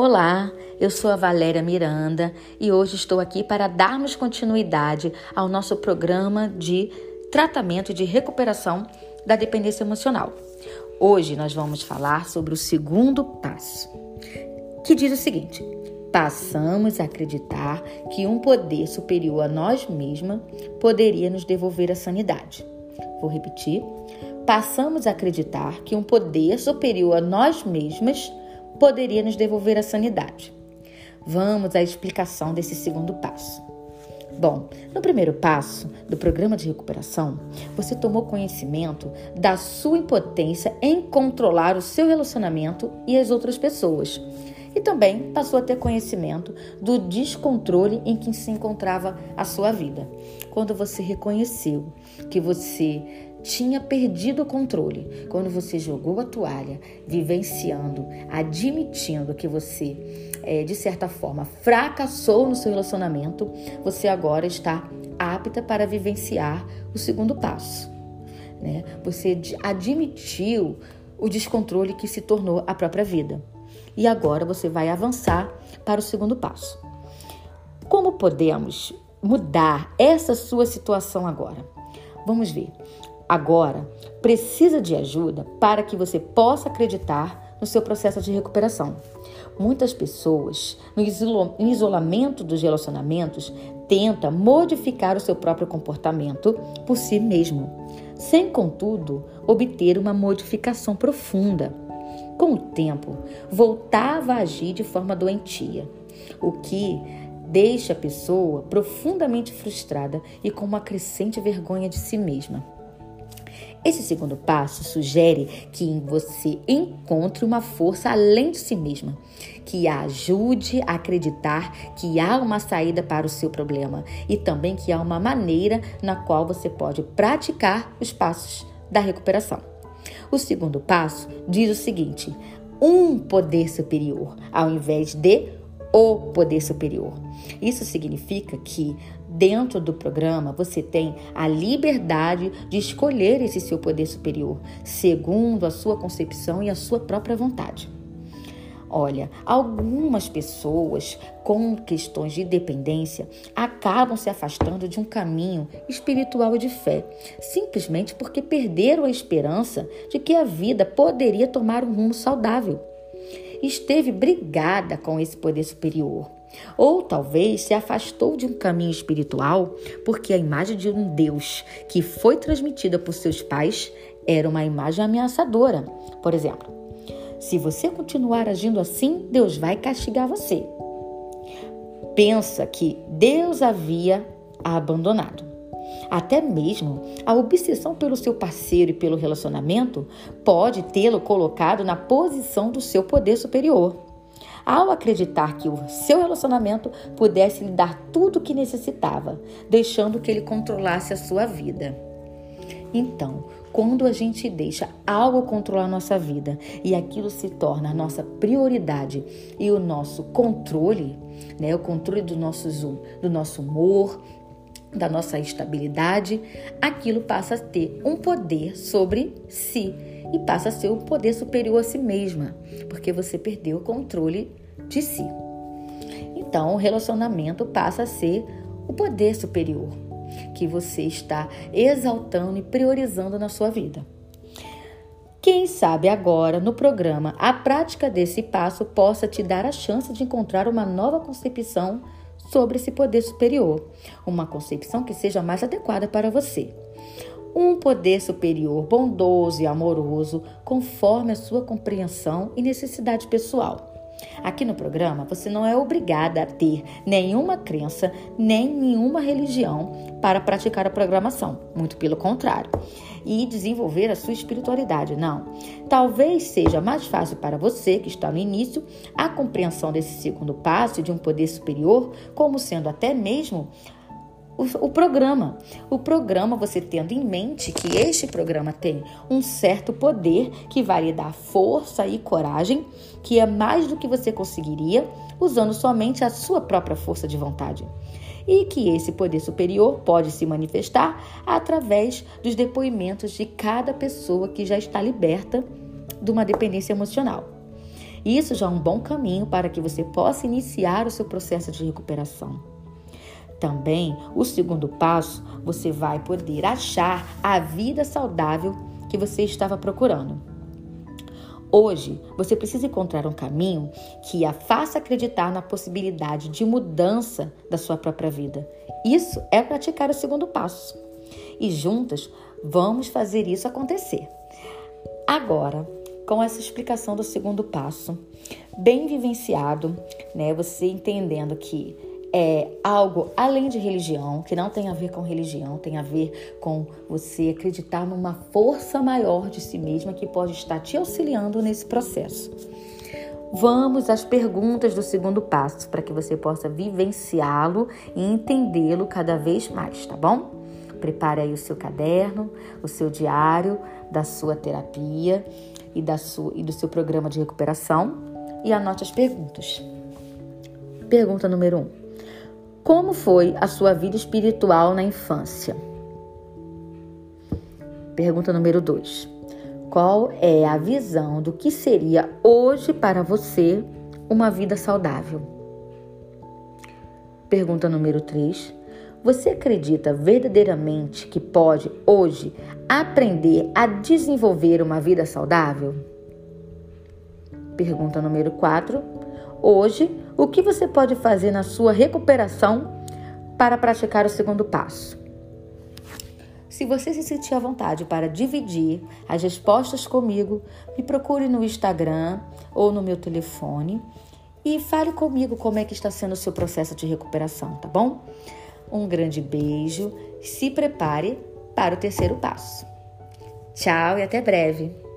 Olá, eu sou a Valéria Miranda e hoje estou aqui para darmos continuidade ao nosso programa de tratamento de recuperação da dependência emocional. Hoje nós vamos falar sobre o segundo passo, que diz o seguinte: passamos a acreditar que um poder superior a nós mesmos poderia nos devolver a sanidade. Vou repetir. Passamos a acreditar que um poder superior a nós mesmos poderia nos devolver a sanidade. Vamos à explicação desse segundo passo. Bom, no primeiro passo do programa de recuperação, você tomou conhecimento da sua impotência em controlar o seu relacionamento e as outras pessoas. E também passou a ter conhecimento do descontrole em que se encontrava a sua vida. Quando você reconheceu que você tinha perdido o controle, quando você jogou a toalha, vivenciando, admitindo que você, é, de certa forma, fracassou no seu relacionamento, você agora está apta para vivenciar o segundo passo. Né? Você admitiu o descontrole que se tornou a própria vida. E agora você vai avançar para o segundo passo. Como podemos mudar essa sua situação agora? Vamos ver agora precisa de ajuda para que você possa acreditar no seu processo de recuperação. Muitas pessoas, no isolamento dos relacionamentos, tentam modificar o seu próprio comportamento por si mesmo, sem, contudo, obter uma modificação profunda. Com o tempo, voltava a agir de forma doentia, o que deixa a pessoa profundamente frustrada e com uma crescente vergonha de si mesma. Esse segundo passo sugere que você encontre uma força além de si mesma, que a ajude a acreditar que há uma saída para o seu problema e também que há uma maneira na qual você pode praticar os passos da recuperação. O segundo passo diz o seguinte: um poder superior, ao invés de o poder superior. Isso significa que dentro do programa você tem a liberdade de escolher esse seu poder superior, segundo a sua concepção e a sua própria vontade. Olha, algumas pessoas com questões de dependência acabam se afastando de um caminho espiritual e de fé, simplesmente porque perderam a esperança de que a vida poderia tomar um rumo saudável esteve brigada com esse poder superior. Ou talvez se afastou de um caminho espiritual porque a imagem de um Deus que foi transmitida por seus pais era uma imagem ameaçadora. Por exemplo, se você continuar agindo assim, Deus vai castigar você. Pensa que Deus havia abandonado. Até mesmo a obsessão pelo seu parceiro e pelo relacionamento pode tê-lo colocado na posição do seu poder superior. Ao acreditar que o seu relacionamento pudesse lhe dar tudo o que necessitava, deixando que ele controlasse a sua vida. Então, quando a gente deixa algo controlar a nossa vida e aquilo se torna a nossa prioridade e o nosso controle, né, o controle do nosso, do nosso humor, da nossa estabilidade, aquilo passa a ter um poder sobre si e passa a ser um poder superior a si mesma, porque você perdeu o controle de si. Então, o relacionamento passa a ser o poder superior que você está exaltando e priorizando na sua vida. Quem sabe agora, no programa, a prática desse passo possa te dar a chance de encontrar uma nova concepção sobre esse poder superior, uma concepção que seja mais adequada para você. Um poder superior bondoso e amoroso, conforme a sua compreensão e necessidade pessoal. Aqui no programa, você não é obrigada a ter nenhuma crença, nem nenhuma religião para praticar a programação. Muito pelo contrário. E desenvolver a sua espiritualidade. Não. Talvez seja mais fácil para você, que está no início, a compreensão desse segundo passo de um poder superior, como sendo até mesmo o, o, programa. O programa, você tendo em mente que este programa tem um certo poder que vai lhe dar força e coragem, que é mais do que você conseguiria usando somente a sua própria força de vontade. E que esse poder superior pode se manifestar através dos depoimentos de cada pessoa que já está liberta de uma dependência emocional. Isso já é um bom caminho para que você possa iniciar o seu processo de recuperação. Também, o segundo passo, você vai poder achar a vida saudável que você estava procurando. Hoje, você precisa encontrar um caminho que a faça acreditar na possibilidade de mudança da sua própria vida. Isso é praticar o segundo passo. E juntas, vamos fazer isso acontecer. Agora, com essa explicação do segundo passo, bem vivenciado, né? Você entendendo que é algo além de religião, que não tem a ver com religião, tem a ver com você acreditar numa força maior de si mesma que pode estar te auxiliando nesse processo. Vamos às perguntas do segundo passo para que você possa vivenciá-lo e entendê-lo cada vez mais, tá bom? Prepare aí o seu caderno, o seu diário da sua terapia e, da sua, e do seu programa de recuperação e anote as perguntas. Pergunta número 1. Um. Como foi a sua vida espiritual na infância? Pergunta número 2. Qual é a visão do que seria hoje para você uma vida saudável? Pergunta número 3. Você acredita verdadeiramente que pode hoje aprender a desenvolver uma vida saudável? Pergunta número 4. Hoje, o que você pode fazer na sua recuperação para praticar o segundo passo? Se você se sentir à vontade para dividir as respostas comigo, me procure no Instagram ou no meu telefone e fale comigo como é que está sendo o seu processo de recuperação, tá bom? Um grande beijo, se prepare para o terceiro passo. Tchau e até breve!